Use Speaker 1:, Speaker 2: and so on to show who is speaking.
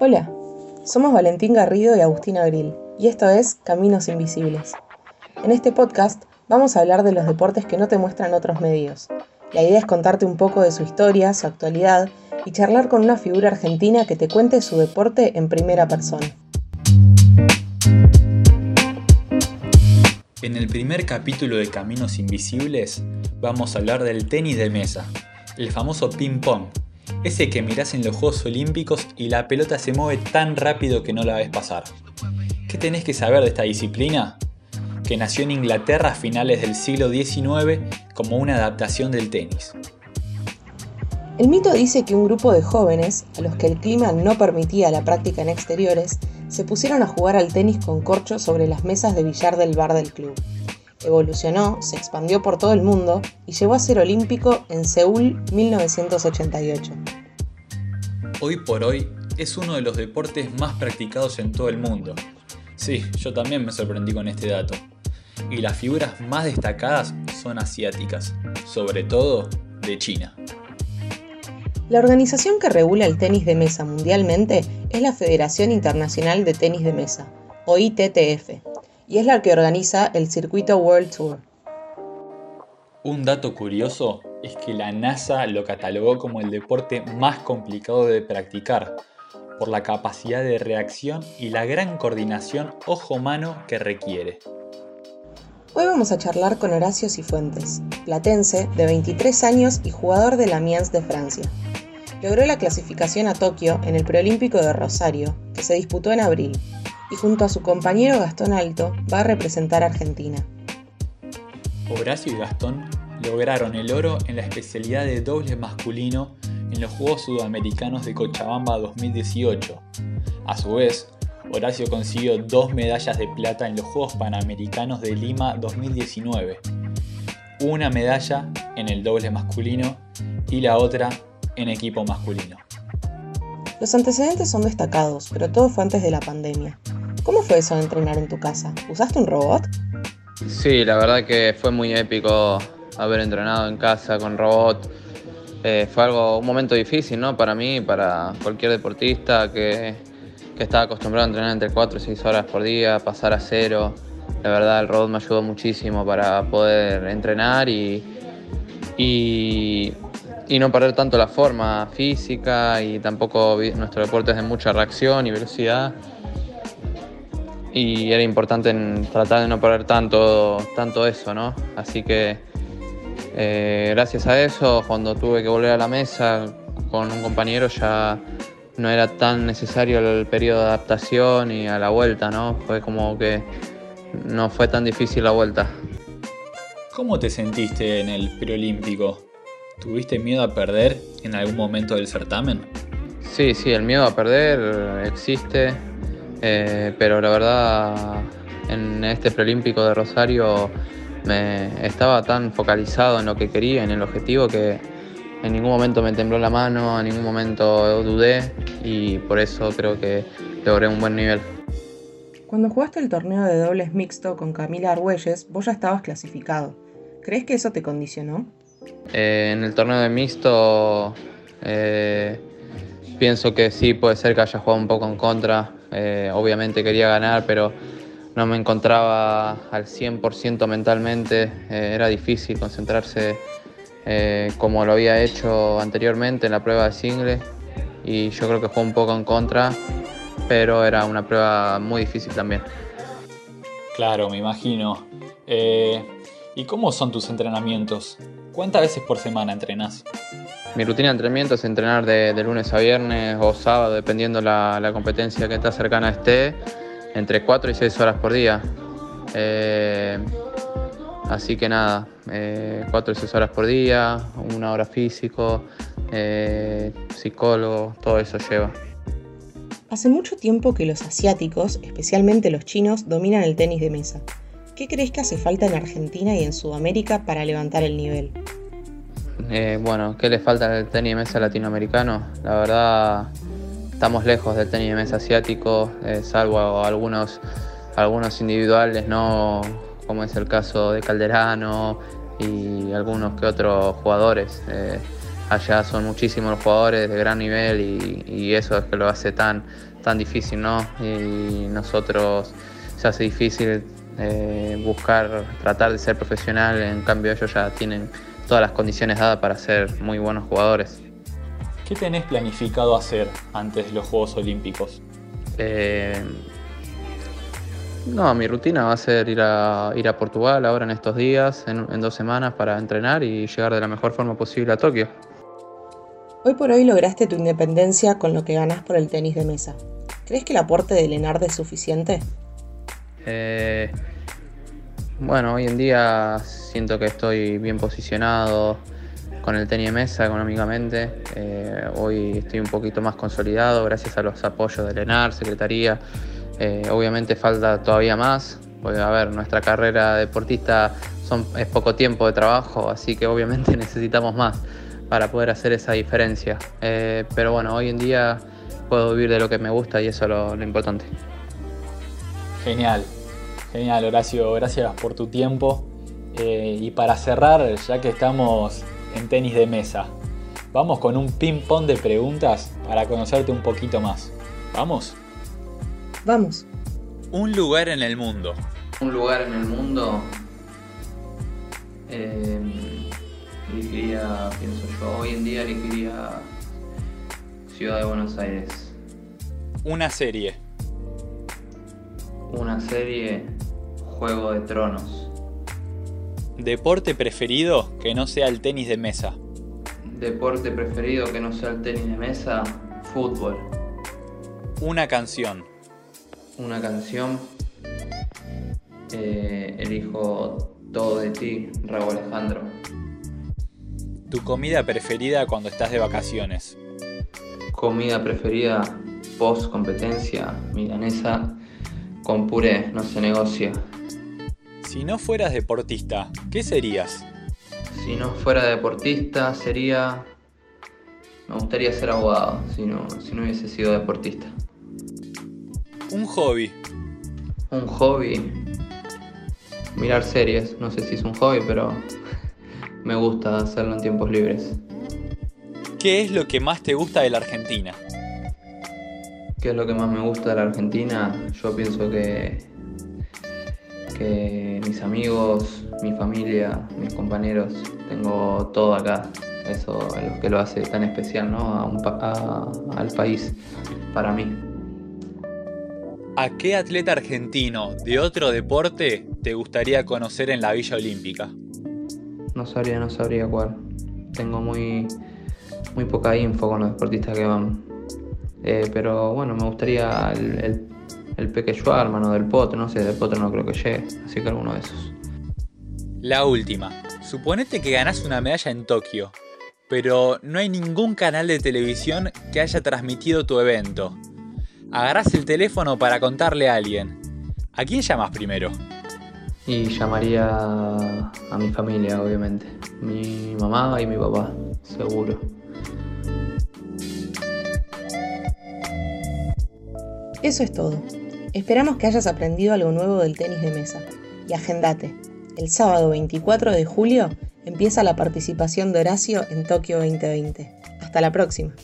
Speaker 1: Hola, somos Valentín Garrido y Agustina Grill, y esto es Caminos Invisibles. En este podcast vamos a hablar de los deportes que no te muestran otros medios. La idea es contarte un poco de su historia, su actualidad y charlar con una figura argentina que te cuente su deporte en primera persona.
Speaker 2: En el primer capítulo de Caminos Invisibles vamos a hablar del tenis de mesa, el famoso ping-pong, ese que mirás en los Juegos Olímpicos y la pelota se mueve tan rápido que no la ves pasar. ¿Qué tenés que saber de esta disciplina? Que nació en Inglaterra a finales del siglo XIX como una adaptación del tenis.
Speaker 1: El mito dice que un grupo de jóvenes, a los que el clima no permitía la práctica en exteriores, se pusieron a jugar al tenis con corcho sobre las mesas de billar del bar del club. Evolucionó, se expandió por todo el mundo y llegó a ser olímpico en Seúl 1988.
Speaker 2: Hoy por hoy es uno de los deportes más practicados en todo el mundo. Sí, yo también me sorprendí con este dato. Y las figuras más destacadas son asiáticas, sobre todo de China.
Speaker 1: La organización que regula el tenis de mesa mundialmente es la Federación Internacional de Tenis de Mesa, o ITTF, y es la que organiza el circuito World Tour.
Speaker 2: Un dato curioso es que la NASA lo catalogó como el deporte más complicado de practicar, por la capacidad de reacción y la gran coordinación ojo-mano que requiere.
Speaker 1: Hoy vamos a charlar con Horacio Cifuentes, platense de 23 años y jugador de la Mies de Francia. Logró la clasificación a Tokio en el preolímpico de Rosario, que se disputó en abril, y junto a su compañero Gastón Alto va a representar a Argentina.
Speaker 2: Horacio y Gastón lograron el oro en la especialidad de doble masculino en los Juegos Sudamericanos de Cochabamba 2018. A su vez, Horacio consiguió dos medallas de plata en los Juegos Panamericanos de Lima 2019. Una medalla en el doble masculino y la otra en equipo masculino.
Speaker 1: Los antecedentes son destacados, pero todo fue antes de la pandemia. ¿Cómo fue eso entrenar en tu casa? ¿Usaste un robot?
Speaker 3: Sí, la verdad que fue muy épico haber entrenado en casa con robot. Eh, fue algo, un momento difícil, ¿no? Para mí, para cualquier deportista que, que estaba acostumbrado a entrenar entre 4 y 6 horas por día, pasar a cero. La verdad, el robot me ayudó muchísimo para poder entrenar y, y y no perder tanto la forma física y tampoco nuestro deporte es de mucha reacción y velocidad. Y era importante tratar de no perder tanto, tanto eso, ¿no? Así que eh, gracias a eso, cuando tuve que volver a la mesa con un compañero ya no era tan necesario el periodo de adaptación y a la vuelta, ¿no? Fue como que no fue tan difícil la vuelta.
Speaker 2: ¿Cómo te sentiste en el preolímpico? ¿Tuviste miedo a perder en algún momento del certamen?
Speaker 3: Sí, sí, el miedo a perder existe, eh, pero la verdad en este preolímpico de Rosario me estaba tan focalizado en lo que quería, en el objetivo, que en ningún momento me tembló la mano, en ningún momento dudé y por eso creo que logré un buen nivel.
Speaker 1: Cuando jugaste el torneo de dobles mixto con Camila Argüelles, vos ya estabas clasificado. ¿Crees que eso te condicionó?
Speaker 3: Eh, en el torneo de mixto eh, pienso que sí, puede ser que haya jugado un poco en contra. Eh, obviamente quería ganar, pero no me encontraba al 100% mentalmente. era difícil concentrarse como lo había hecho anteriormente en la prueba de single. Y yo creo que fue un poco en contra, pero era una prueba muy difícil también.
Speaker 2: Claro, me imagino. ¿Y cómo son tus entrenamientos? ¿Cuántas veces por semana entrenas?
Speaker 3: Mi rutina de entrenamiento es entrenar de, lunes a viernes o sábado, dependiendo la, la competencia que está cercana esté, entre 4 y 6 horas por día. Eh, así que nada, eh, 4 y 6 horas por día, una hora físico, eh, psicólogo, todo eso lleva.
Speaker 1: Hace mucho tiempo que los asiáticos, especialmente los chinos, dominan el tenis de mesa. ¿Qué crees que hace falta en Argentina y en Sudamérica para levantar el nivel?
Speaker 3: Eh, bueno, ¿qué le falta al tenis de mesa latinoamericano? La verdad, estamos lejos del tenis de mesa asiático, eh, salvo algunos, algunos individuales, ¿no? como es el caso de Calderano y algunos que otros jugadores. Eh, allá son muchísimos los jugadores de gran nivel y, eso es que lo hace tan, tan difícil, ¿no? Y nosotros se hace difícil eh, buscar, tratar de ser profesional, en cambio ellos ya tienen todas las condiciones dadas para ser muy buenos jugadores.
Speaker 2: ¿Qué tenés planificado hacer antes de los Juegos Olímpicos?
Speaker 3: Eh, no, mi rutina va a ser ir a, ir a Portugal ahora en estos días, en, dos semanas, para entrenar y llegar de la mejor forma posible a Tokio.
Speaker 1: Hoy por hoy lograste tu independencia con lo que ganas por el tenis de mesa. ¿Crees que el aporte de Lenard es suficiente?
Speaker 3: Eh, bueno, hoy en día siento que estoy bien posicionado con el tenis de mesa económicamente. Eh, hoy estoy un poquito más consolidado gracias a los apoyos de Lenard, Secretaría eh, obviamente falta todavía más, porque a ver, nuestra carrera deportista es poco tiempo de trabajo, así que obviamente necesitamos más para poder hacer esa diferencia. Pero bueno, hoy en día puedo vivir de lo que me gusta y eso es lo, importante.
Speaker 2: Genial, genial Horacio, gracias por tu tiempo. Eh, y para cerrar, ya que estamos en tenis de mesa, vamos con un ping-pong de preguntas para conocerte un poquito más. ¿Vamos?
Speaker 1: Vamos.
Speaker 2: Un lugar en el mundo.
Speaker 3: Un lugar en el mundo. Eh, elegiría, pienso yo, hoy en día elegiría Ciudad de Buenos Aires.
Speaker 2: Una serie.
Speaker 3: Una serie Juego de Tronos.
Speaker 2: Deporte preferido que no sea el tenis de mesa.
Speaker 3: Deporte preferido que no sea el tenis de mesa, fútbol.
Speaker 2: Una canción
Speaker 3: una canción. Eh, elijo Todo de ti, Raúl Alejandro.
Speaker 2: ¿Tu comida preferida cuando estás de vacaciones?
Speaker 3: Comida preferida post competencia, milanesa con puré, no se negocia.
Speaker 2: Si no fueras deportista, ¿qué serías?
Speaker 3: Si no fuera deportista, sería. Me gustaría ser abogado, si no, si no hubiese sido deportista.
Speaker 2: Un hobby.
Speaker 3: Un hobby. Mirar series. No sé si es un hobby, pero me gusta hacerlo en tiempos libres.
Speaker 2: ¿Qué es lo que más te gusta de la Argentina?
Speaker 3: ¿Qué es lo que más me gusta de la Argentina? Yo pienso que, que mis amigos, mi familia, mis compañeros, tengo todo acá. Eso es lo que lo hace tan especial ¿no? al país para mí.
Speaker 2: ¿A qué atleta argentino de otro deporte te gustaría conocer en la Villa Olímpica?
Speaker 3: No sabría, no sabría cuál. Tengo muy, muy poca info con los deportistas que van. Eh, pero bueno, me gustaría el, el, el pequeño hermano del potro, no sé, del potro no creo que llegue, así que alguno de esos.
Speaker 2: La última. Suponete que ganás una medalla en Tokio, pero no hay ningún canal de televisión que haya transmitido tu evento agarrás el teléfono para contarle a alguien. ¿A quién llamas primero?
Speaker 3: Y llamaría a mi familia, obviamente. Mi mamá y mi papá, seguro.
Speaker 1: Eso es todo. Esperamos que hayas aprendido algo nuevo del tenis de mesa. Y agendate. El sábado 24 de julio empieza la participación de Horacio en Tokio 2020. Hasta la próxima.